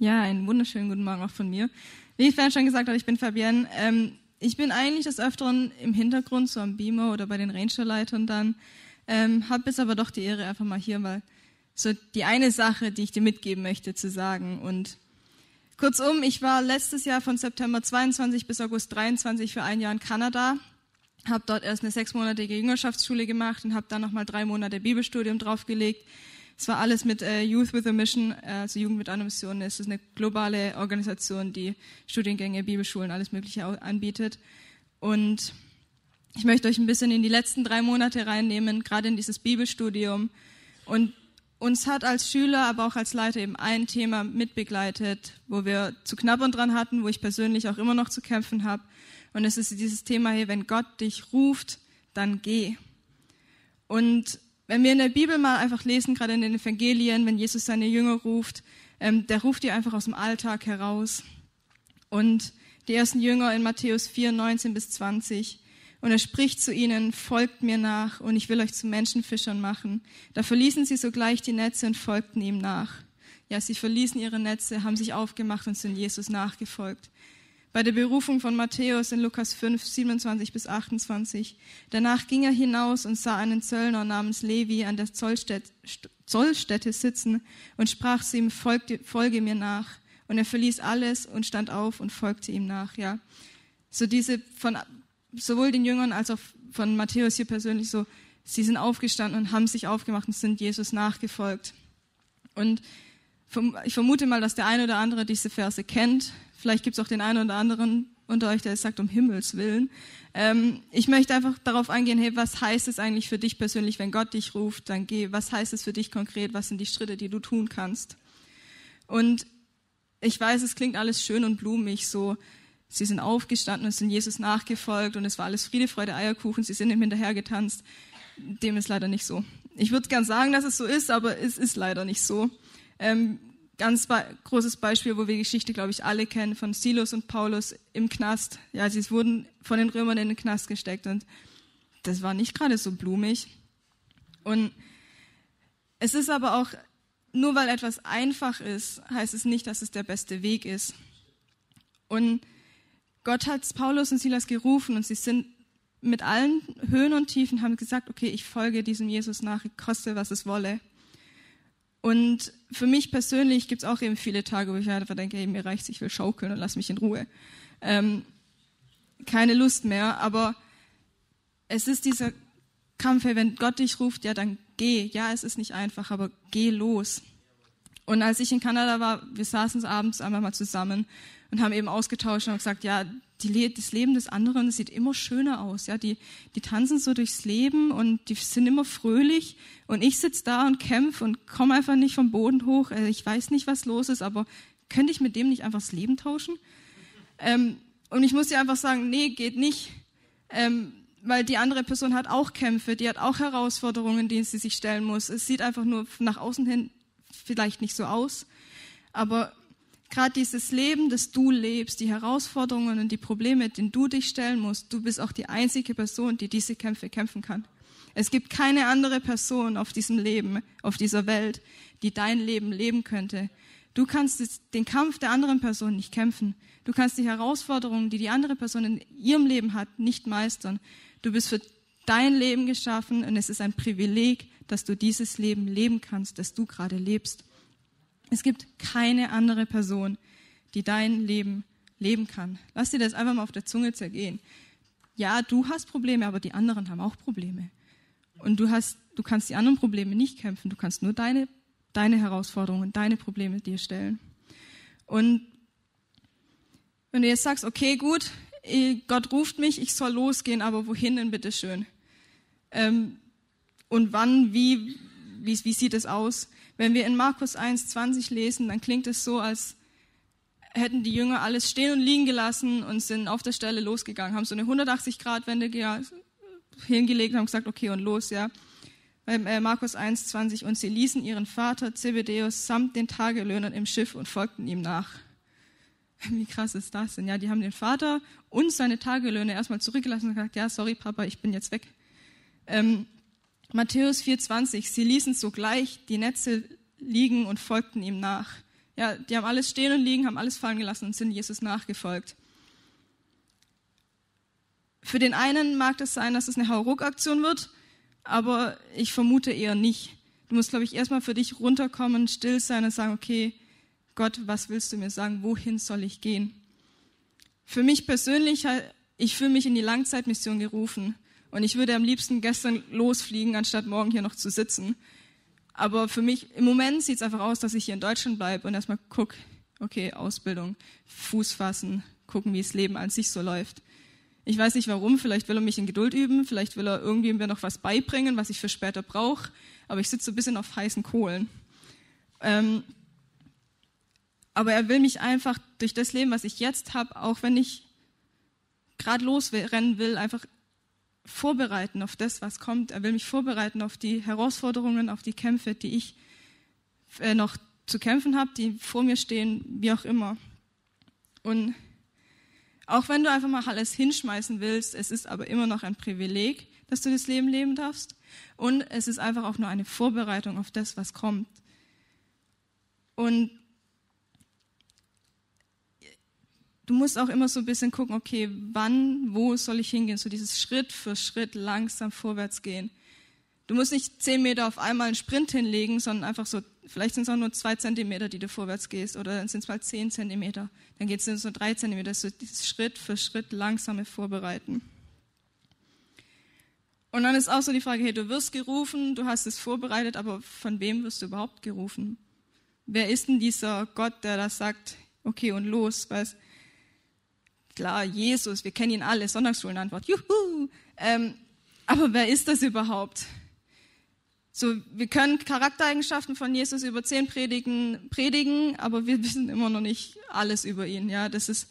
Ja, einen wunderschönen guten Morgen auch von mir. Wie ich vorhin schon gesagt habe, ich bin Fabienne. Ähm, ich bin eigentlich des Öfteren im Hintergrund, so am Beamer oder bei den Rangerleitern dann. Ähm, habe bis aber doch die Ehre, einfach mal hier mal so die eine Sache, die ich dir mitgeben möchte, zu sagen. Und kurzum, ich war letztes Jahr von September 22 bis August 23 für ein Jahr in Kanada, habe dort erst eine sechsmonatige Jüngerschaftsschule gemacht und habe dann nochmal drei Monate Bibelstudium draufgelegt. Es war alles mit äh, Youth with a Mission, äh, also Jugend mit einer Mission. Es ist eine globale Organisation, die Studiengänge, Bibelschulen, alles Mögliche anbietet. Und ich möchte euch ein bisschen in die letzten drei Monate reinnehmen, gerade in dieses Bibelstudium. Und uns hat als Schüler, aber auch als Leiter eben ein Thema mitbegleitet, wo wir zu knabbern dran hatten, wo ich persönlich auch immer noch zu kämpfen habe. Und es ist dieses Thema hier, wenn Gott dich ruft, dann geh. Und wenn wir in der Bibel mal einfach lesen, gerade in den Evangelien, wenn Jesus seine Jünger ruft, ähm, der ruft die einfach aus dem Alltag heraus. Und die ersten Jünger in Matthäus 4, 19 bis 20. Und er spricht zu ihnen, folgt mir nach und ich will euch zu Menschenfischern machen. Da verließen sie sogleich die Netze und folgten ihm nach. Ja, sie verließen ihre Netze, haben sich aufgemacht und sind Jesus nachgefolgt bei der Berufung von Matthäus in Lukas 5, 27 bis 28. Danach ging er hinaus und sah einen Zöllner namens Levi an der Zollstätte, Zollstätte sitzen und sprach zu ihm, folge, folge mir nach. Und er verließ alles und stand auf und folgte ihm nach. Ja, so diese von sowohl den Jüngern als auch von Matthäus hier persönlich so, sie sind aufgestanden und haben sich aufgemacht und sind Jesus nachgefolgt. Und ich vermute mal, dass der eine oder andere diese Verse kennt. Vielleicht gibt es auch den einen oder anderen unter euch, der es sagt, um Himmels Willen. Ähm, ich möchte einfach darauf eingehen, hey, was heißt es eigentlich für dich persönlich, wenn Gott dich ruft, dann geh. Was heißt es für dich konkret? Was sind die Schritte, die du tun kannst? Und ich weiß, es klingt alles schön und blumig, so, sie sind aufgestanden und sind Jesus nachgefolgt und es war alles Friede, Freude, Eierkuchen, sie sind ihm hinterher getanzt. Dem ist leider nicht so. Ich würde gern sagen, dass es so ist, aber es ist leider nicht so. Ähm, ganz be großes Beispiel, wo wir Geschichte, glaube ich, alle kennen, von Silos und Paulus im Knast. Ja, sie wurden von den Römern in den Knast gesteckt und das war nicht gerade so blumig. Und es ist aber auch, nur weil etwas einfach ist, heißt es nicht, dass es der beste Weg ist. Und Gott hat Paulus und Silas gerufen und sie sind mit allen Höhen und Tiefen haben gesagt, okay, ich folge diesem Jesus nach, koste was es wolle. Und für mich persönlich gibt es auch eben viele Tage, wo ich einfach denke, hey, mir reicht's, ich will schaukeln und lass mich in Ruhe. Ähm, keine Lust mehr, aber es ist dieser Kampf, hey, wenn Gott dich ruft, ja, dann geh. Ja, es ist nicht einfach, aber geh los. Und als ich in Kanada war, wir saßen abends einmal mal zusammen und haben eben ausgetauscht und gesagt, ja, die, das Leben des anderen sieht immer schöner aus. Ja, die, die tanzen so durchs Leben und die sind immer fröhlich. Und ich sitze da und kämpfe und komme einfach nicht vom Boden hoch. Also ich weiß nicht, was los ist, aber könnte ich mit dem nicht einfach das Leben tauschen? Ähm, und ich muss dir einfach sagen, nee, geht nicht. Ähm, weil die andere Person hat auch Kämpfe, die hat auch Herausforderungen, denen sie sich stellen muss. Es sieht einfach nur nach außen hin vielleicht nicht so aus. Aber gerade dieses Leben, das du lebst, die Herausforderungen und die Probleme, denen du dich stellen musst, du bist auch die einzige Person, die diese Kämpfe kämpfen kann. Es gibt keine andere Person auf diesem Leben, auf dieser Welt, die dein Leben leben könnte. Du kannst den Kampf der anderen Person nicht kämpfen. Du kannst die Herausforderungen, die die andere Person in ihrem Leben hat, nicht meistern. Du bist für dein Leben geschaffen und es ist ein Privileg, dass du dieses Leben leben kannst, das du gerade lebst. Es gibt keine andere Person, die dein Leben leben kann. Lass dir das einfach mal auf der Zunge zergehen. Ja, du hast Probleme, aber die anderen haben auch Probleme. Und du hast, du kannst die anderen Probleme nicht kämpfen. Du kannst nur deine, deine Herausforderungen, deine Probleme dir stellen. Und wenn du jetzt sagst, okay, gut, Gott ruft mich, ich soll losgehen, aber wohin denn bitte schön? Ähm, und wann, wie, wie, wie sieht es aus? Wenn wir in Markus 1,20 lesen, dann klingt es so, als hätten die Jünger alles stehen und liegen gelassen und sind auf der Stelle losgegangen, haben so eine 180-Grad-Wende hingelegt und haben gesagt, okay, und los, ja. Äh, Markus 1,20, und sie ließen ihren Vater Zebedeus samt den Tagelöhnern im Schiff und folgten ihm nach. Wie krass ist das denn? Ja, die haben den Vater und seine Tagelöhne erstmal zurückgelassen und gesagt, ja, sorry, Papa, ich bin jetzt weg. Ähm, Matthäus 4,20, sie ließen sogleich die Netze liegen und folgten ihm nach. Ja, die haben alles stehen und liegen, haben alles fallen gelassen und sind Jesus nachgefolgt. Für den einen mag das sein, dass es eine Hauruck-Aktion wird, aber ich vermute eher nicht. Du musst, glaube ich, erstmal für dich runterkommen, still sein und sagen, okay, Gott, was willst du mir sagen? Wohin soll ich gehen? Für mich persönlich, ich fühle mich in die Langzeitmission gerufen und ich würde am liebsten gestern losfliegen, anstatt morgen hier noch zu sitzen. Aber für mich, im Moment sieht es einfach aus, dass ich hier in Deutschland bleibe und erstmal gucke, okay, Ausbildung, Fuß fassen, gucken, wie das Leben an sich so läuft. Ich weiß nicht warum, vielleicht will er mich in Geduld üben, vielleicht will er irgendwie mir noch was beibringen, was ich für später brauche, aber ich sitze so ein bisschen auf heißen Kohlen. Ähm, aber er will mich einfach durch das Leben, was ich jetzt habe, auch wenn ich gerade losrennen will, einfach vorbereiten auf das, was kommt. Er will mich vorbereiten auf die Herausforderungen, auf die Kämpfe, die ich äh, noch zu kämpfen habe, die vor mir stehen, wie auch immer. Und auch wenn du einfach mal alles hinschmeißen willst, es ist aber immer noch ein Privileg, dass du das Leben leben darfst. Und es ist einfach auch nur eine Vorbereitung auf das, was kommt. Und du musst auch immer so ein bisschen gucken, okay, wann, wo soll ich hingehen? So dieses Schritt für Schritt langsam vorwärts gehen. Du musst nicht zehn Meter auf einmal einen Sprint hinlegen, sondern einfach so, vielleicht sind es auch nur zwei Zentimeter, die du vorwärts gehst, oder dann sind es mal zehn Zentimeter, dann geht es so drei Zentimeter, so dieses Schritt für Schritt langsame Vorbereiten. Und dann ist auch so die Frage, hey, du wirst gerufen, du hast es vorbereitet, aber von wem wirst du überhaupt gerufen? Wer ist denn dieser Gott, der das sagt, okay, und los, weißt Klar, Jesus, wir kennen ihn alle, Sonntagsschulenantwort, juhu. Ähm, aber wer ist das überhaupt? So, wir können Charaktereigenschaften von Jesus über zehn Predigen predigen, aber wir wissen immer noch nicht alles über ihn. Ja, das ist,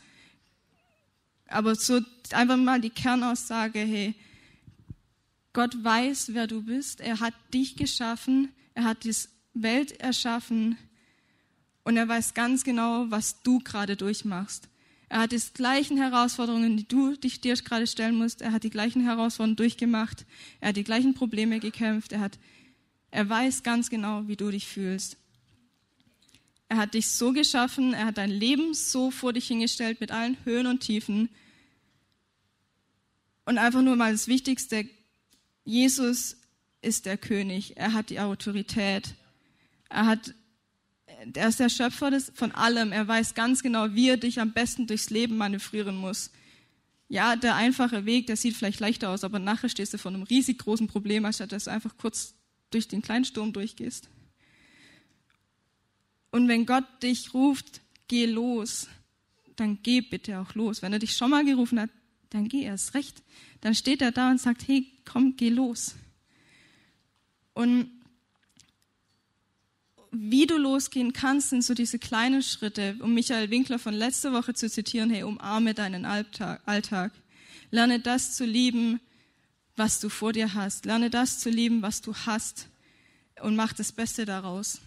aber so einfach mal die Kernaussage, hey, Gott weiß, wer du bist. Er hat dich geschaffen. Er hat die Welt erschaffen. Und er weiß ganz genau, was du gerade durchmachst. Er hat die gleichen Herausforderungen, die du dich dir gerade stellen musst. Er hat die gleichen Herausforderungen durchgemacht. Er hat die gleichen Probleme gekämpft. Er hat er weiß ganz genau, wie du dich fühlst. Er hat dich so geschaffen, er hat dein Leben so vor dich hingestellt mit allen Höhen und Tiefen. Und einfach nur mal das Wichtigste, Jesus ist der König, er hat die Autorität, er, hat, er ist der Schöpfer des, von allem, er weiß ganz genau, wie er dich am besten durchs Leben manövrieren muss. Ja, der einfache Weg, der sieht vielleicht leichter aus, aber nachher stehst du vor einem riesig großen Problem, anstatt dass du einfach kurz durch den kleinen Sturm durchgehst. Und wenn Gott dich ruft, geh los, dann geh bitte auch los. Wenn er dich schon mal gerufen hat, dann geh erst recht. Dann steht er da und sagt, hey, komm, geh los. Und wie du losgehen kannst, sind so diese kleinen Schritte, um Michael Winkler von letzter Woche zu zitieren, hey, umarme deinen Alltag. Lerne das zu lieben, was du vor dir hast. Lerne das zu lieben, was du hast und mach das Beste daraus.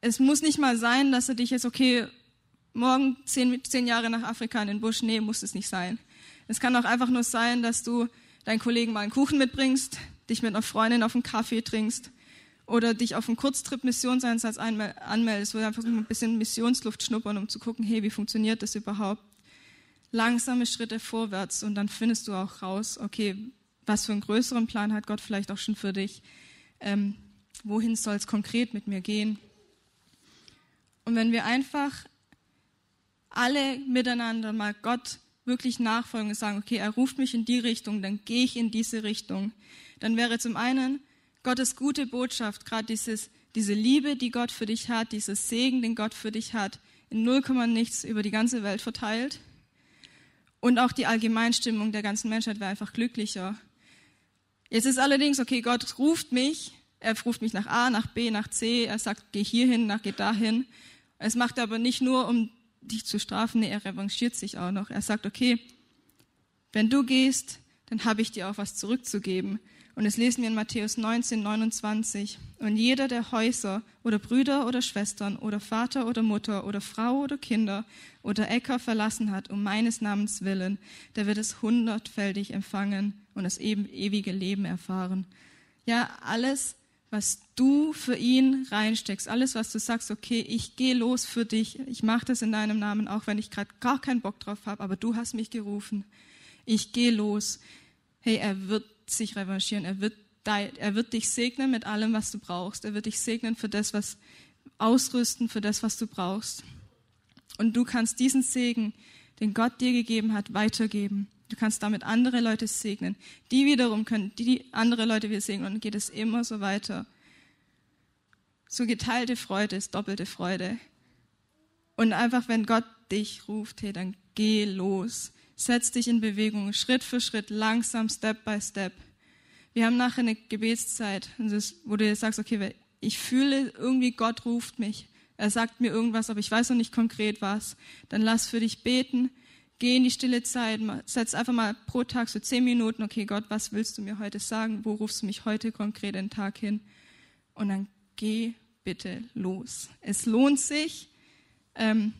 Es muss nicht mal sein, dass er dich jetzt, okay, morgen zehn, zehn Jahre nach Afrika in den Busch, nee, muss es nicht sein. Es kann auch einfach nur sein, dass du deinen Kollegen mal einen Kuchen mitbringst, dich mit einer Freundin auf einen Kaffee trinkst oder dich auf einen Kurztrip-Missionseinsatz anmeldest, wo du einfach ein bisschen Missionsluft schnuppern, um zu gucken, hey, wie funktioniert das überhaupt? langsame Schritte vorwärts und dann findest du auch raus, okay, was für einen größeren Plan hat Gott vielleicht auch schon für dich? Ähm, wohin soll es konkret mit mir gehen? Und wenn wir einfach alle miteinander mal Gott wirklich nachfolgen und sagen, okay, er ruft mich in die Richtung, dann gehe ich in diese Richtung, dann wäre zum einen Gottes gute Botschaft, gerade dieses, diese Liebe, die Gott für dich hat, dieses Segen, den Gott für dich hat, in null nichts über die ganze Welt verteilt. Und auch die Allgemeinstimmung der ganzen Menschheit wäre einfach glücklicher. Jetzt ist allerdings, okay, Gott ruft mich, er ruft mich nach A, nach B, nach C, er sagt, geh hierhin, nach, geh dahin. Es macht er aber nicht nur, um dich zu strafen, nee, er revanchiert sich auch noch. Er sagt, okay, wenn du gehst, dann habe ich dir auch was zurückzugeben. Und das lesen wir in Matthäus 19, 29. Und jeder, der Häuser oder Brüder oder Schwestern oder Vater oder Mutter oder Frau oder Kinder oder Äcker verlassen hat, um meines Namens willen, der wird es hundertfältig empfangen und das ewige Leben erfahren. Ja, alles, was du für ihn reinsteckst, alles, was du sagst, okay, ich gehe los für dich, ich mache das in deinem Namen, auch wenn ich gerade gar keinen Bock drauf habe, aber du hast mich gerufen. Ich gehe los. Hey, er wird sich revanchieren, er wird, er wird dich segnen mit allem, was du brauchst. Er wird dich segnen für das, was ausrüsten, für das, was du brauchst. Und du kannst diesen Segen, den Gott dir gegeben hat, weitergeben. Du kannst damit andere Leute segnen. Die wiederum können die andere Leute wieder segnen und dann geht es immer so weiter. So geteilte Freude ist doppelte Freude. Und einfach, wenn Gott dich ruft, hey, dann geh los. Setz dich in Bewegung, Schritt für Schritt, langsam, Step by Step. Wir haben nachher eine Gebetszeit, wo du sagst, okay, ich fühle irgendwie, Gott ruft mich. Er sagt mir irgendwas, aber ich weiß noch nicht konkret was. Dann lass für dich beten Geh in die stille Zeit, setz einfach mal pro Tag so zehn Minuten, okay Gott, was willst du mir heute sagen? Wo rufst du mich heute konkret den Tag hin? Und dann geh bitte los. Es lohnt sich. Ähm,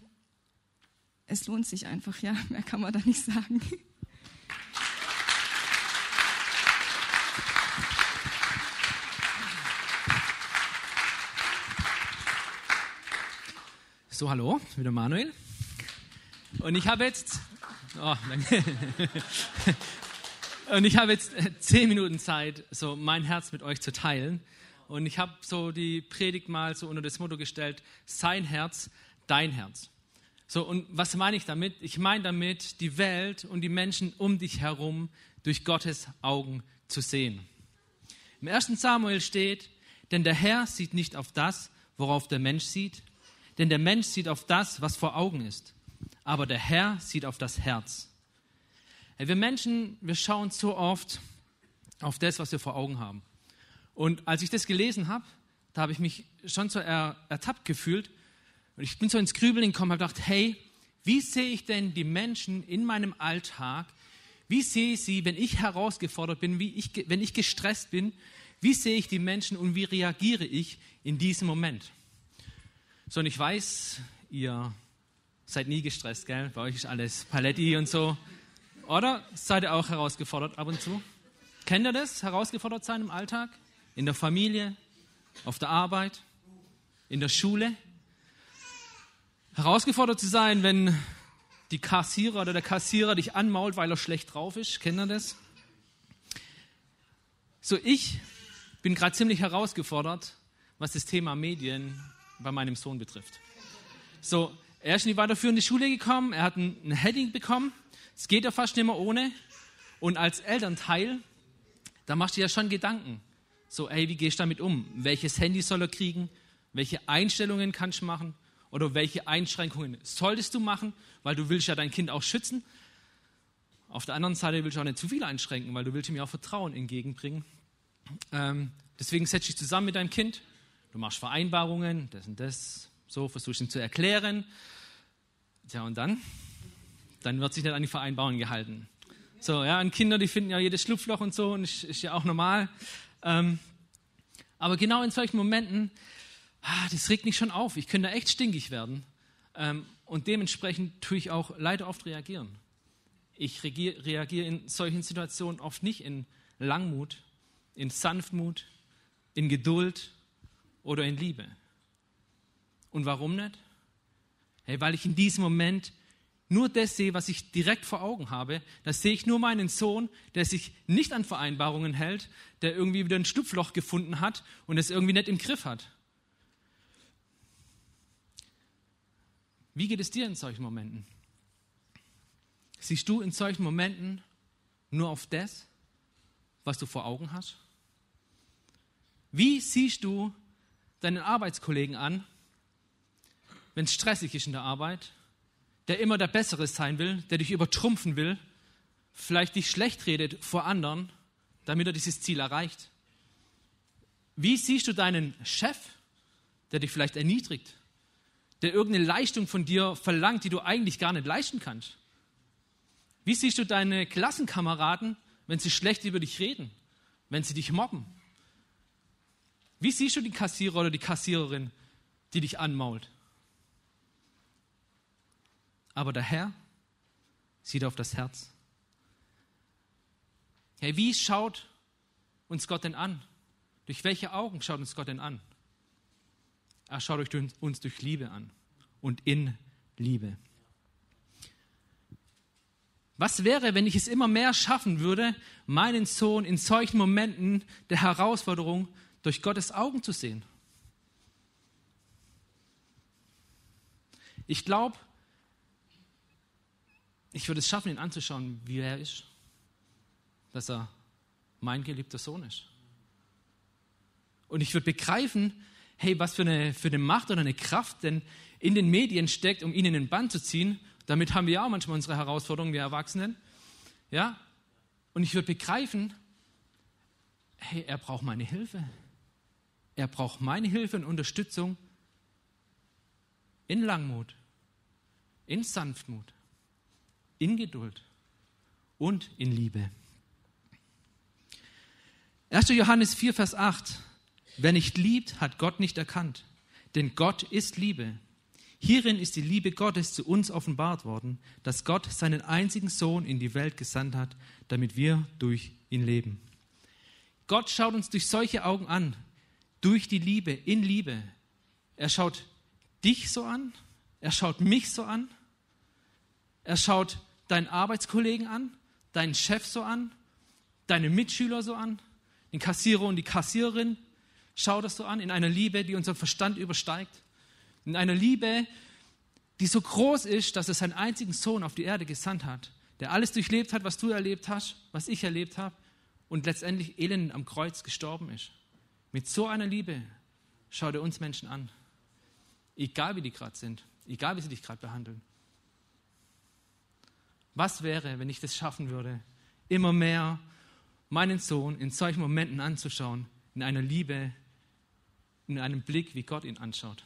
es lohnt sich einfach, ja, mehr kann man da nicht sagen. So, hallo, wieder Manuel. Und ich habe jetzt Oh, danke. Und ich habe jetzt äh, zehn Minuten Zeit, so mein Herz mit euch zu teilen. Und ich habe so die Predigt mal so unter das Motto gestellt: Sein Herz, dein Herz. So, und was meine ich damit? Ich meine damit, die Welt und die Menschen um dich herum durch Gottes Augen zu sehen. Im ersten Samuel steht, denn der Herr sieht nicht auf das, worauf der Mensch sieht, denn der Mensch sieht auf das, was vor Augen ist aber der Herr sieht auf das Herz. Wir Menschen, wir schauen so oft auf das, was wir vor Augen haben. Und als ich das gelesen habe, da habe ich mich schon so er, ertappt gefühlt. Und ich bin so ins Grübeln gekommen habe gedacht, hey, wie sehe ich denn die Menschen in meinem Alltag? Wie sehe ich sie, wenn ich herausgefordert bin, wie ich, wenn ich gestresst bin? Wie sehe ich die Menschen und wie reagiere ich in diesem Moment? So, und ich weiß, ihr Seid nie gestresst, gell? Bei euch ist alles Paletti und so. Oder seid ihr auch herausgefordert ab und zu? Kennt ihr das? Herausgefordert sein im Alltag? In der Familie? Auf der Arbeit? In der Schule? Herausgefordert zu sein, wenn die Kassierer oder der Kassierer dich anmault, weil er schlecht drauf ist. Kennt ihr das? So, ich bin gerade ziemlich herausgefordert, was das Thema Medien bei meinem Sohn betrifft. So, er ist in die weiterführende Schule gekommen, er hat ein, Heading bekommen. Es geht ja fast nicht mehr ohne. Und als Elternteil, da machst du ja schon Gedanken. So, ey, wie gehst du damit um? Welches Handy soll er kriegen? Welche Einstellungen kannst du machen? Oder welche Einschränkungen solltest du machen? Weil du willst ja dein Kind auch schützen. Auf der anderen Seite willst du auch nicht zu viel einschränken, weil du willst ihm ja auch Vertrauen entgegenbringen. Ähm, deswegen setz dich zusammen mit deinem Kind. Du machst Vereinbarungen, das und das, so versuchst ihm zu erklären. Tja, und dann? Dann wird sich nicht an die Vereinbarung gehalten. So, ja, und Kinder, die finden ja jedes Schlupfloch und so, und ist, ist ja auch normal. Ähm, aber genau in solchen Momenten, ah, das regt mich schon auf. Ich könnte echt stinkig werden. Ähm, und dementsprechend tue ich auch leider oft reagieren. Ich reagiere in solchen Situationen oft nicht in Langmut, in Sanftmut, in Geduld oder in Liebe. Und warum nicht? Hey, weil ich in diesem Moment nur das sehe, was ich direkt vor Augen habe. Da sehe ich nur meinen Sohn, der sich nicht an Vereinbarungen hält, der irgendwie wieder ein Schlupfloch gefunden hat und es irgendwie nicht im Griff hat. Wie geht es dir in solchen Momenten? Siehst du in solchen Momenten nur auf das, was du vor Augen hast? Wie siehst du deinen Arbeitskollegen an, wenn es stressig ist in der Arbeit, der immer der Bessere sein will, der dich übertrumpfen will, vielleicht dich schlecht redet vor anderen, damit er dieses Ziel erreicht? Wie siehst du deinen Chef, der dich vielleicht erniedrigt, der irgendeine Leistung von dir verlangt, die du eigentlich gar nicht leisten kannst? Wie siehst du deine Klassenkameraden, wenn sie schlecht über dich reden, wenn sie dich mobben? Wie siehst du die Kassierer oder die Kassiererin, die dich anmault? aber der Herr sieht auf das Herz. Hey, wie schaut uns Gott denn an? Durch welche Augen schaut uns Gott denn an? Er schaut uns durch Liebe an und in Liebe. Was wäre, wenn ich es immer mehr schaffen würde, meinen Sohn in solchen Momenten der Herausforderung durch Gottes Augen zu sehen? Ich glaube, ich würde es schaffen, ihn anzuschauen, wie er ist. Dass er mein geliebter Sohn ist. Und ich würde begreifen, hey, was für eine, für eine Macht oder eine Kraft denn in den Medien steckt, um ihn in den Bann zu ziehen damit haben wir auch manchmal unsere Herausforderungen, wir Erwachsenen. Ja? Und ich würde begreifen, hey, er braucht meine Hilfe. Er braucht meine Hilfe und Unterstützung in Langmut, in Sanftmut, in Geduld und in Liebe. 1. Johannes 4, Vers 8. Wer nicht liebt, hat Gott nicht erkannt. Denn Gott ist Liebe. Hierin ist die Liebe Gottes zu uns offenbart worden, dass Gott seinen einzigen Sohn in die Welt gesandt hat, damit wir durch ihn leben. Gott schaut uns durch solche Augen an, durch die Liebe, in Liebe. Er schaut dich so an, er schaut mich so an, er schaut deinen Arbeitskollegen an, deinen Chef so an, deine Mitschüler so an, den Kassierer und die Kassiererin. Schau das so an, in einer Liebe, die unseren Verstand übersteigt. In einer Liebe, die so groß ist, dass es seinen einzigen Sohn auf die Erde gesandt hat, der alles durchlebt hat, was du erlebt hast, was ich erlebt habe und letztendlich elend am Kreuz gestorben ist. Mit so einer Liebe schaut er uns Menschen an. Egal wie die gerade sind, egal wie sie dich gerade behandeln. Was wäre, wenn ich das schaffen würde, immer mehr meinen Sohn in solchen Momenten anzuschauen, in einer Liebe, in einem Blick, wie Gott ihn anschaut?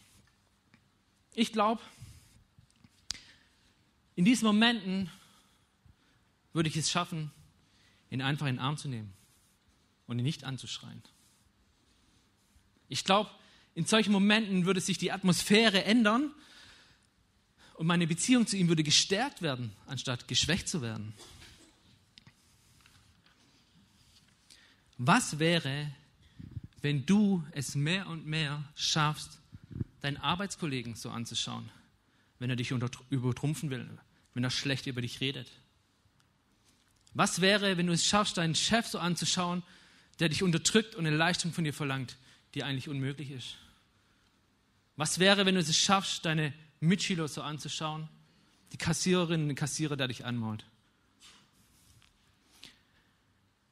Ich glaube, in diesen Momenten würde ich es schaffen, ihn einfach in den Arm zu nehmen und ihn nicht anzuschreien. Ich glaube, in solchen Momenten würde sich die Atmosphäre ändern und meine Beziehung zu ihm würde gestärkt werden, anstatt geschwächt zu werden. Was wäre, wenn du es mehr und mehr schaffst, deinen Arbeitskollegen so anzuschauen, wenn er dich übertrumpfen will, wenn er schlecht über dich redet? Was wäre, wenn du es schaffst, deinen Chef so anzuschauen, der dich unterdrückt und eine Leistung von dir verlangt, die eigentlich unmöglich ist? Was wäre, wenn du es schaffst, deine Mitschüler so anzuschauen, die Kassiererin und Kassierer, der dich anmault?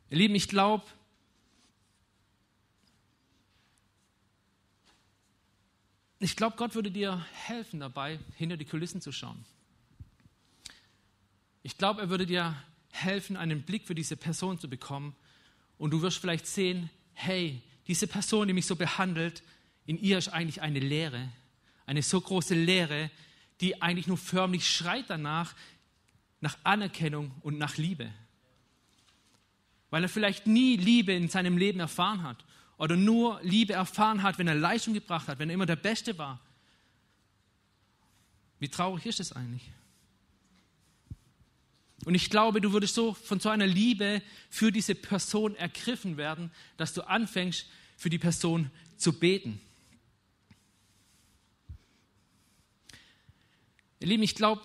Ihr Lieben, ich glaube, Ich glaube, Gott würde dir helfen dabei, hinter die Kulissen zu schauen. Ich glaube, er würde dir helfen, einen Blick für diese Person zu bekommen. Und du wirst vielleicht sehen, hey, diese Person, die mich so behandelt, in ihr ist eigentlich eine Leere, eine so große Leere, die eigentlich nur förmlich schreit danach, nach Anerkennung und nach Liebe. Weil er vielleicht nie Liebe in seinem Leben erfahren hat oder nur Liebe erfahren hat, wenn er Leistung gebracht hat, wenn er immer der Beste war. Wie traurig ist es eigentlich? Und ich glaube, du würdest so von so einer Liebe für diese Person ergriffen werden, dass du anfängst, für die Person zu beten. Ihr Lieben, ich glaube,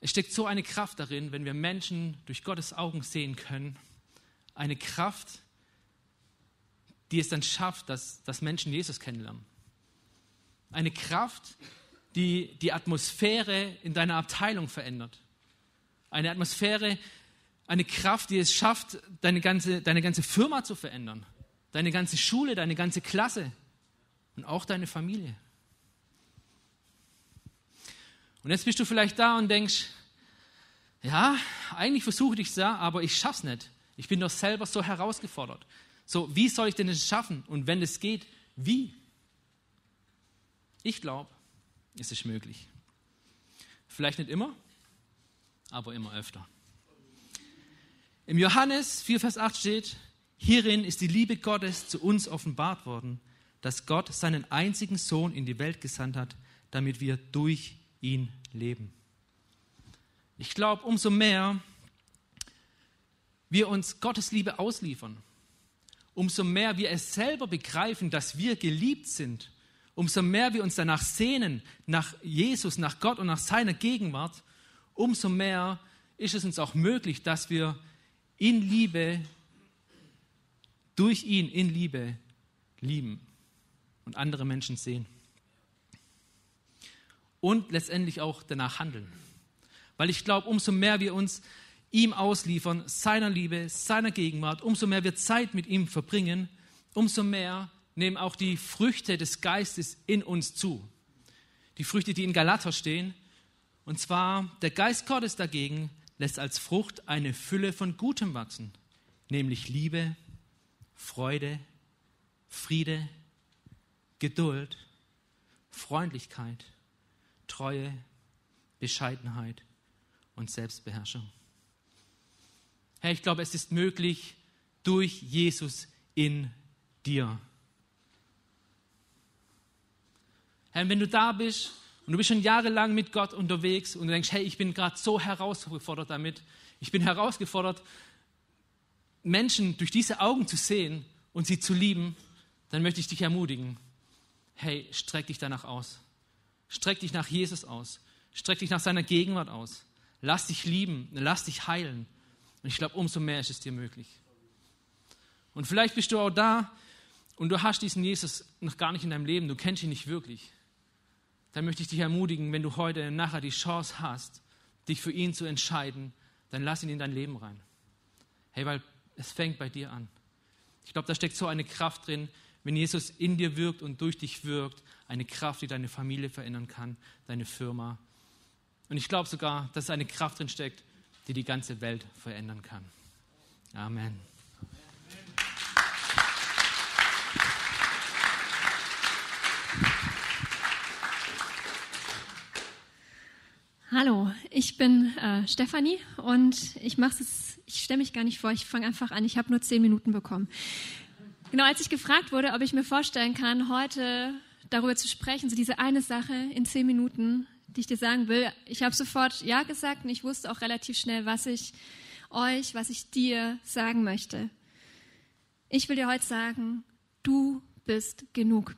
es steckt so eine Kraft darin, wenn wir Menschen durch Gottes Augen sehen können. Eine Kraft, die es dann schafft, dass, dass Menschen Jesus kennenlernen. Eine Kraft, die die Atmosphäre in deiner Abteilung verändert. Eine Atmosphäre, eine Kraft, die es schafft, deine ganze, deine ganze Firma zu verändern. Deine ganze Schule, deine ganze Klasse und auch deine Familie. Und jetzt bist du vielleicht da und denkst, ja, eigentlich versuche ich es ja, aber ich schaff's nicht. Ich bin doch selber so herausgefordert. So, wie soll ich denn das schaffen? Und wenn es geht, wie? Ich glaube, es ist möglich. Vielleicht nicht immer, aber immer öfter. Im Johannes 4, Vers 8 steht, hierin ist die Liebe Gottes zu uns offenbart worden, dass Gott seinen einzigen Sohn in die Welt gesandt hat, damit wir durch ihn leben. Ich glaube, umso mehr wir uns Gottes Liebe ausliefern, umso mehr wir es selber begreifen, dass wir geliebt sind, umso mehr wir uns danach sehnen, nach Jesus, nach Gott und nach seiner Gegenwart, umso mehr ist es uns auch möglich, dass wir in Liebe, durch ihn in Liebe lieben und andere Menschen sehen. Und letztendlich auch danach handeln. Weil ich glaube, umso mehr wir uns ihm ausliefern, seiner Liebe, seiner Gegenwart, umso mehr wir Zeit mit ihm verbringen, umso mehr nehmen auch die Früchte des Geistes in uns zu. Die Früchte, die in Galater stehen. Und zwar, der Geist Gottes dagegen lässt als Frucht eine Fülle von Gutem wachsen, nämlich Liebe, Freude, Friede, Geduld, Freundlichkeit, Treue, Bescheidenheit und Selbstbeherrschung. Herr, ich glaube, es ist möglich durch Jesus in dir. Herr, wenn du da bist und du bist schon jahrelang mit Gott unterwegs und du denkst, hey, ich bin gerade so herausgefordert damit, ich bin herausgefordert, Menschen durch diese Augen zu sehen und sie zu lieben, dann möchte ich dich ermutigen, hey, streck dich danach aus. Streck dich nach Jesus aus. Streck dich nach seiner Gegenwart aus. Lass dich lieben, lass dich heilen. Und ich glaube, umso mehr ist es dir möglich. Und vielleicht bist du auch da und du hast diesen Jesus noch gar nicht in deinem Leben, du kennst ihn nicht wirklich. Dann möchte ich dich ermutigen, wenn du heute nachher die Chance hast, dich für ihn zu entscheiden, dann lass ihn in dein Leben rein. Hey, weil es fängt bei dir an. Ich glaube, da steckt so eine Kraft drin, wenn Jesus in dir wirkt und durch dich wirkt, eine Kraft, die deine Familie verändern kann, deine Firma. Und ich glaube sogar, dass eine Kraft drin steckt, die die ganze Welt verändern kann. Amen. Hallo, ich bin äh, Stefanie und ich mache es, ich stelle mich gar nicht vor, ich fange einfach an, ich habe nur zehn Minuten bekommen. Genau, als ich gefragt wurde, ob ich mir vorstellen kann, heute darüber zu sprechen, so diese eine Sache in zehn Minuten, die ich dir sagen will, ich habe sofort Ja gesagt und ich wusste auch relativ schnell, was ich euch, was ich dir sagen möchte. Ich will dir heute sagen, du bist genug.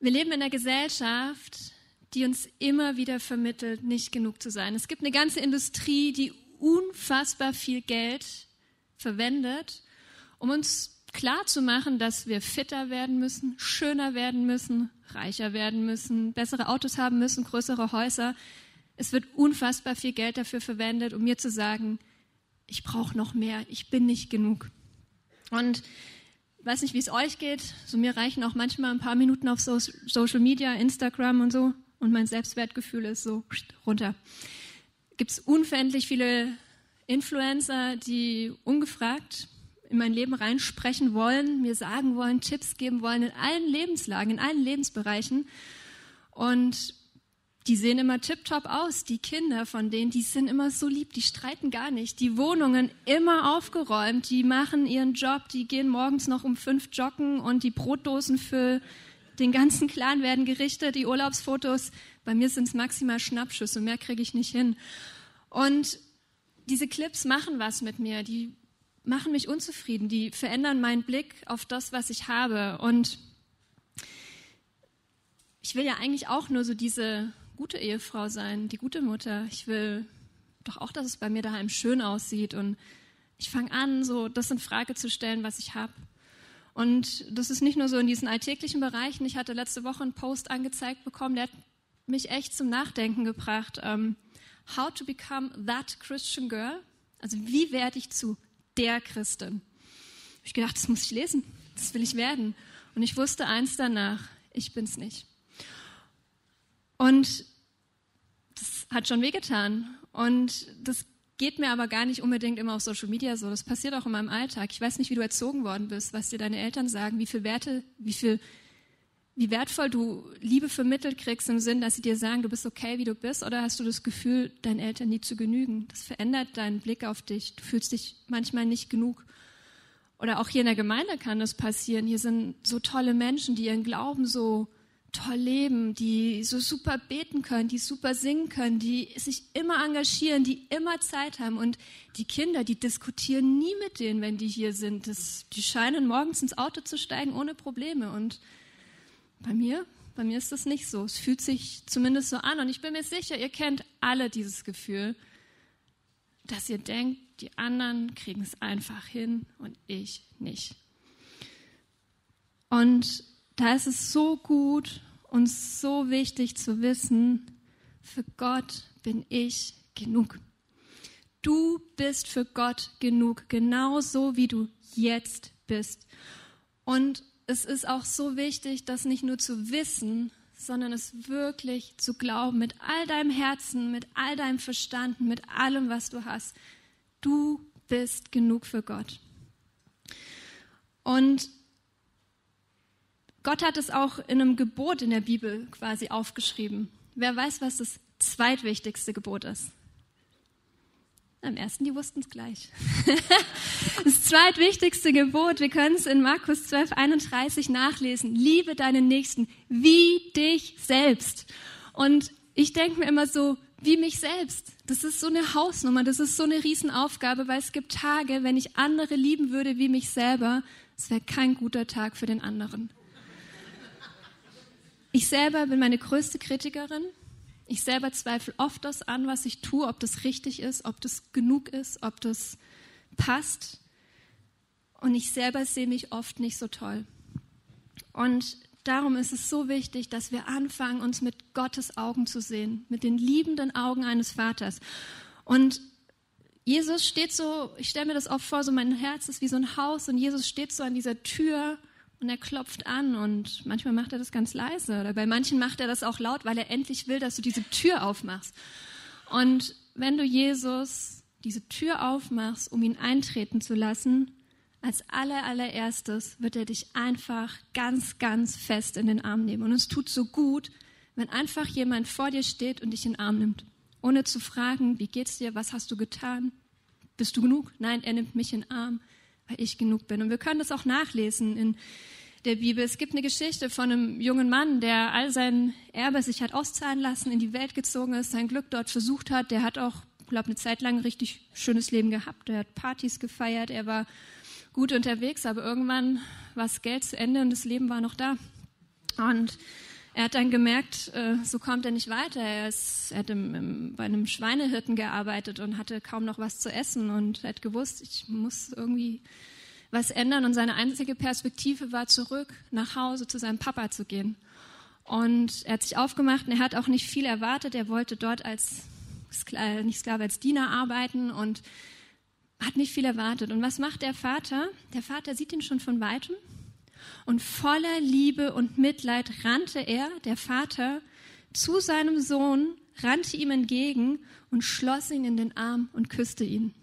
Wir leben in einer Gesellschaft, die uns immer wieder vermittelt, nicht genug zu sein. Es gibt eine ganze Industrie, die unfassbar viel Geld verwendet, um uns klar zu machen, dass wir fitter werden müssen, schöner werden müssen, reicher werden müssen, bessere Autos haben müssen, größere Häuser. Es wird unfassbar viel Geld dafür verwendet, um mir zu sagen, ich brauche noch mehr, ich bin nicht genug. Und weiß nicht, wie es euch geht. So mir reichen auch manchmal ein paar Minuten auf so Social Media, Instagram und so, und mein Selbstwertgefühl ist so runter. Gibt es unverendlich viele Influencer, die ungefragt in mein Leben reinsprechen wollen, mir sagen wollen, Tipps geben wollen in allen Lebenslagen, in allen Lebensbereichen. Und die sehen immer tiptop aus. Die Kinder von denen, die sind immer so lieb, die streiten gar nicht. Die Wohnungen immer aufgeräumt, die machen ihren Job, die gehen morgens noch um fünf joggen und die Brotdosen für den ganzen Clan werden gerichtet, die Urlaubsfotos. Bei mir sind es maximal Schnappschüsse, mehr kriege ich nicht hin. Und diese Clips machen was mit mir. Die machen mich unzufrieden, die verändern meinen Blick auf das, was ich habe. Und ich will ja eigentlich auch nur so diese gute Ehefrau sein, die gute Mutter. Ich will doch auch, dass es bei mir daheim schön aussieht. Und ich fange an, so das in Frage zu stellen, was ich habe. Und das ist nicht nur so in diesen alltäglichen Bereichen. Ich hatte letzte Woche einen Post angezeigt bekommen, der hat mich echt zum Nachdenken gebracht. Um, ähm, how to become that Christian girl? Also wie werde ich zu der Christin. Ich gedacht, das muss ich lesen, das will ich werden. Und ich wusste eins danach, ich bin's nicht. Und das hat schon wehgetan. Und das geht mir aber gar nicht unbedingt immer auf Social Media so. Das passiert auch in meinem Alltag. Ich weiß nicht, wie du erzogen worden bist, was dir deine Eltern sagen, wie viel Werte, wie viel, wie wertvoll du Liebe vermittelt kriegst im Sinn, dass sie dir sagen, du bist okay, wie du bist, oder hast du das Gefühl, deinen Eltern nie zu genügen? Das verändert deinen Blick auf dich. Du fühlst dich manchmal nicht genug. Oder auch hier in der Gemeinde kann das passieren. Hier sind so tolle Menschen, die ihren Glauben so toll leben, die so super beten können, die super singen können, die sich immer engagieren, die immer Zeit haben. Und die Kinder, die diskutieren nie mit denen, wenn die hier sind. Das, die scheinen morgens ins Auto zu steigen ohne Probleme. Und bei mir, bei mir ist das nicht so. Es fühlt sich zumindest so an. Und ich bin mir sicher, ihr kennt alle dieses Gefühl, dass ihr denkt, die anderen kriegen es einfach hin und ich nicht. Und da ist es so gut und so wichtig zu wissen, für Gott bin ich genug. Du bist für Gott genug, genauso wie du jetzt bist. Und es ist auch so wichtig, das nicht nur zu wissen, sondern es wirklich zu glauben, mit all deinem Herzen, mit all deinem Verstand, mit allem, was du hast. Du bist genug für Gott. Und Gott hat es auch in einem Gebot in der Bibel quasi aufgeschrieben. Wer weiß, was das zweitwichtigste Gebot ist? Am ersten, die wussten es gleich. Das zweitwichtigste Gebot, wir können es in Markus 12, 31 nachlesen. Liebe deinen Nächsten wie dich selbst. Und ich denke mir immer so, wie mich selbst. Das ist so eine Hausnummer, das ist so eine Riesenaufgabe, weil es gibt Tage, wenn ich andere lieben würde wie mich selber, es wäre kein guter Tag für den anderen. Ich selber bin meine größte Kritikerin. Ich selber zweifle oft das an, was ich tue, ob das richtig ist, ob das genug ist, ob das passt. Und ich selber sehe mich oft nicht so toll. Und darum ist es so wichtig, dass wir anfangen, uns mit Gottes Augen zu sehen, mit den liebenden Augen eines Vaters. Und Jesus steht so, ich stelle mir das oft vor, so mein Herz ist wie so ein Haus und Jesus steht so an dieser Tür und er klopft an und manchmal macht er das ganz leise oder bei manchen macht er das auch laut, weil er endlich will, dass du diese Tür aufmachst. Und wenn du Jesus diese Tür aufmachst, um ihn eintreten zu lassen, als aller, allererstes wird er dich einfach ganz, ganz fest in den Arm nehmen. Und es tut so gut, wenn einfach jemand vor dir steht und dich in den Arm nimmt, ohne zu fragen, wie geht's dir, was hast du getan, bist du genug? Nein, er nimmt mich in den Arm, weil ich genug bin. Und wir können das auch nachlesen in der Bibel. Es gibt eine Geschichte von einem jungen Mann, der all sein Erbe sich hat auszahlen lassen, in die Welt gezogen ist, sein Glück dort versucht hat. Der hat auch, glaube eine Zeit lang ein richtig schönes Leben gehabt. Er hat Partys gefeiert, er war gut unterwegs, aber irgendwann war das Geld zu Ende und das Leben war noch da. Und er hat dann gemerkt, äh, so kommt er nicht weiter. Er, ist, er hat im, im, bei einem Schweinehirten gearbeitet und hatte kaum noch was zu essen und hat gewusst, ich muss irgendwie was ändern und seine einzige Perspektive war zurück nach Hause zu seinem Papa zu gehen. Und er hat sich aufgemacht und er hat auch nicht viel erwartet. Er wollte dort als nicht Sklave, als Diener arbeiten und hat nicht viel erwartet. Und was macht der Vater? Der Vater sieht ihn schon von weitem und voller Liebe und Mitleid rannte er, der Vater, zu seinem Sohn, rannte ihm entgegen und schloss ihn in den Arm und küsste ihn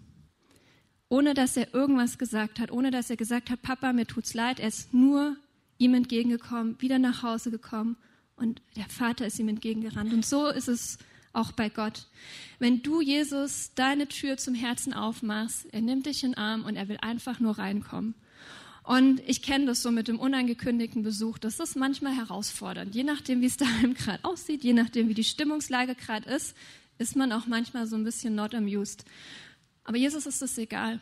ohne dass er irgendwas gesagt hat, ohne dass er gesagt hat, Papa, mir tut's leid, er ist nur ihm entgegengekommen, wieder nach Hause gekommen und der Vater ist ihm entgegengerannt. Und so ist es auch bei Gott. Wenn du Jesus deine Tür zum Herzen aufmachst, er nimmt dich in den Arm und er will einfach nur reinkommen. Und ich kenne das so mit dem unangekündigten Besuch. Das ist manchmal herausfordernd. Je nachdem, wie es daheim gerade aussieht, je nachdem, wie die Stimmungslage gerade ist, ist man auch manchmal so ein bisschen not amused. Aber Jesus ist es egal.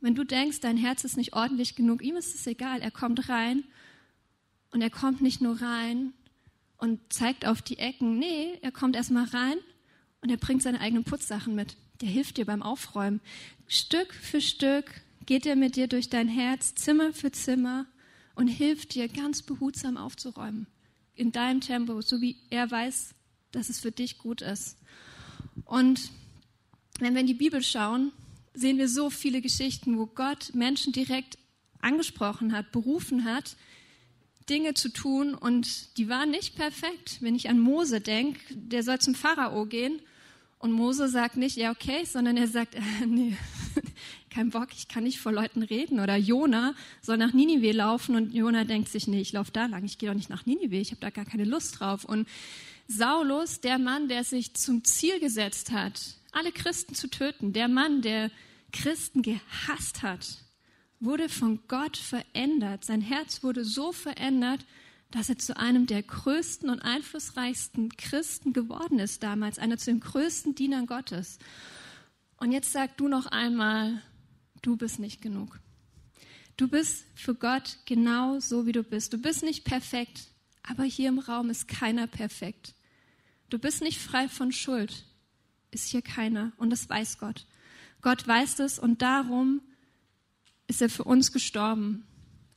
Wenn du denkst, dein Herz ist nicht ordentlich genug, ihm ist es egal. Er kommt rein und er kommt nicht nur rein und zeigt auf die Ecken. Nee, er kommt erstmal rein und er bringt seine eigenen Putzsachen mit. Der hilft dir beim Aufräumen. Stück für Stück geht er mit dir durch dein Herz, Zimmer für Zimmer und hilft dir ganz behutsam aufzuräumen. In deinem Tempo, so wie er weiß, dass es für dich gut ist. Und wenn wir in die Bibel schauen, sehen wir so viele Geschichten, wo Gott Menschen direkt angesprochen hat, berufen hat, Dinge zu tun und die waren nicht perfekt. Wenn ich an Mose denke, der soll zum Pharao gehen und Mose sagt nicht, ja okay, sondern er sagt, äh, nee, kein Bock, ich kann nicht vor Leuten reden. Oder Jona soll nach Ninive laufen und Jona denkt sich, nee, ich laufe da lang, ich gehe doch nicht nach Ninive, ich habe da gar keine Lust drauf. Und Saulus, der Mann, der sich zum Ziel gesetzt hat, alle Christen zu töten. Der Mann, der Christen gehasst hat, wurde von Gott verändert. Sein Herz wurde so verändert, dass er zu einem der größten und einflussreichsten Christen geworden ist damals, einer zu den größten Dienern Gottes. Und jetzt sag du noch einmal, du bist nicht genug. Du bist für Gott genau so, wie du bist. Du bist nicht perfekt, aber hier im Raum ist keiner perfekt. Du bist nicht frei von Schuld, ist hier keiner und das weiß Gott. Gott weiß es und darum ist er für uns gestorben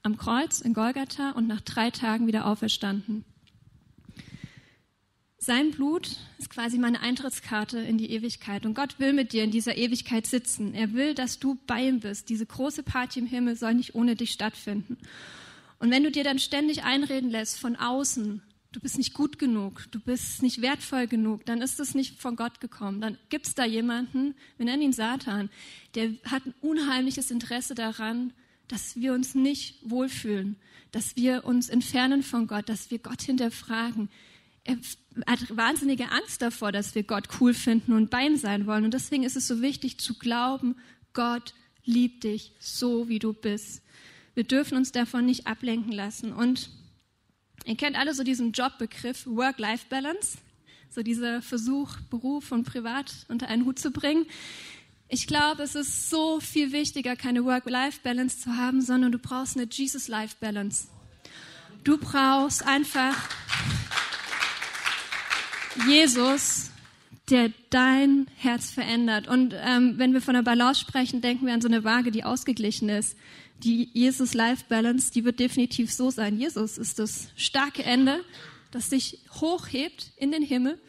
am Kreuz in Golgatha und nach drei Tagen wieder auferstanden. Sein Blut ist quasi meine Eintrittskarte in die Ewigkeit. Und Gott will mit dir in dieser Ewigkeit sitzen. Er will, dass du bei ihm bist. Diese große Party im Himmel soll nicht ohne dich stattfinden. Und wenn du dir dann ständig einreden lässt von außen, du bist nicht gut genug, du bist nicht wertvoll genug, dann ist es nicht von Gott gekommen. Dann gibt es da jemanden, wir nennen ihn Satan, der hat ein unheimliches Interesse daran, dass wir uns nicht wohlfühlen, dass wir uns entfernen von Gott, dass wir Gott hinterfragen. Er hat wahnsinnige Angst davor, dass wir Gott cool finden und bei ihm sein wollen. Und deswegen ist es so wichtig zu glauben, Gott liebt dich so, wie du bist. Wir dürfen uns davon nicht ablenken lassen. Und ihr kennt alle so diesen Jobbegriff Work-Life-Balance, so dieser Versuch, Beruf und Privat unter einen Hut zu bringen. Ich glaube, es ist so viel wichtiger, keine Work-Life-Balance zu haben, sondern du brauchst eine Jesus-Life-Balance. Du brauchst einfach Jesus, der dein Herz verändert. Und ähm, wenn wir von der Balance sprechen, denken wir an so eine Waage, die ausgeglichen ist. Die Jesus Life Balance, die wird definitiv so sein. Jesus ist das starke Ende, das sich hochhebt in den Himmel.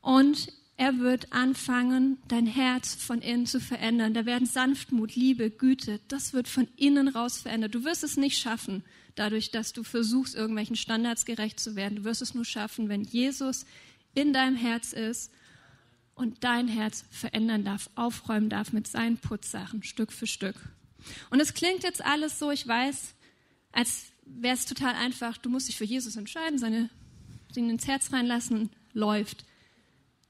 Und er wird anfangen, dein Herz von innen zu verändern. Da werden Sanftmut, Liebe, Güte, das wird von innen raus verändert. Du wirst es nicht schaffen, dadurch, dass du versuchst, irgendwelchen Standards gerecht zu werden. Du wirst es nur schaffen, wenn Jesus in deinem Herz ist und dein Herz verändern darf, aufräumen darf mit seinen Putzsachen, Stück für Stück. Und es klingt jetzt alles so, ich weiß, als wäre es total einfach, du musst dich für Jesus entscheiden, seine, ihn ins Herz reinlassen, läuft.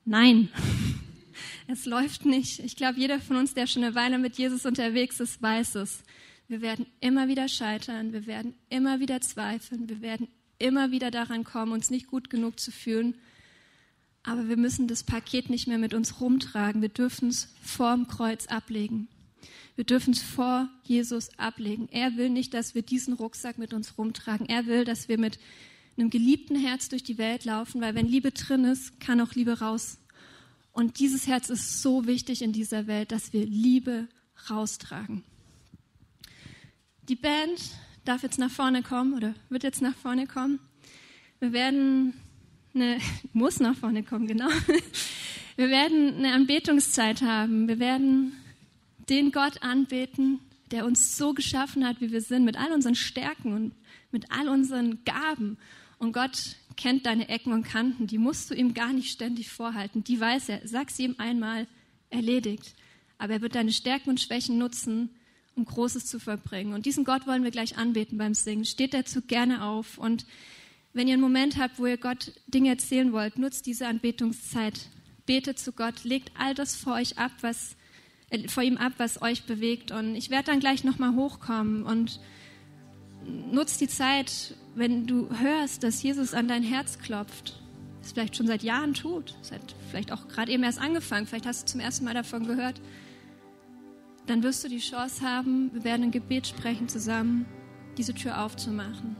Nein, es läuft nicht. Ich glaube, jeder von uns, der schon eine Weile mit Jesus unterwegs ist, weiß es. Wir werden immer wieder scheitern, wir werden immer wieder zweifeln, wir werden immer wieder daran kommen, uns nicht gut genug zu fühlen. Aber wir müssen das Paket nicht mehr mit uns rumtragen. Wir dürfen es vorm Kreuz ablegen. Wir dürfen es vor Jesus ablegen. Er will nicht, dass wir diesen Rucksack mit uns rumtragen. Er will, dass wir mit einem geliebten Herz durch die Welt laufen, weil wenn Liebe drin ist, kann auch Liebe raus. Und dieses Herz ist so wichtig in dieser Welt, dass wir Liebe raustragen. Die Band darf jetzt nach vorne kommen oder wird jetzt nach vorne kommen. Wir werden eine, muss nach vorne kommen, genau. Wir werden eine Anbetungszeit haben. Wir werden den Gott anbeten, der uns so geschaffen hat, wie wir sind, mit all unseren Stärken und mit all unseren Gaben. Und Gott kennt deine Ecken und Kanten. Die musst du ihm gar nicht ständig vorhalten. Die weiß er. Sag sie ihm einmal erledigt. Aber er wird deine Stärken und Schwächen nutzen, um Großes zu verbringen. Und diesen Gott wollen wir gleich anbeten beim Singen. Steht dazu gerne auf. Und wenn ihr einen Moment habt, wo ihr Gott Dinge erzählen wollt, nutzt diese Anbetungszeit. Betet zu Gott, legt all das vor euch ab, was äh, vor ihm ab, was euch bewegt. Und ich werde dann gleich nochmal hochkommen und nutzt die Zeit, wenn du hörst, dass Jesus an dein Herz klopft. Das vielleicht schon seit Jahren tut, seit vielleicht auch gerade eben erst angefangen, vielleicht hast du zum ersten Mal davon gehört dann wirst du die Chance haben, wir werden ein Gebet sprechen zusammen, diese Tür aufzumachen.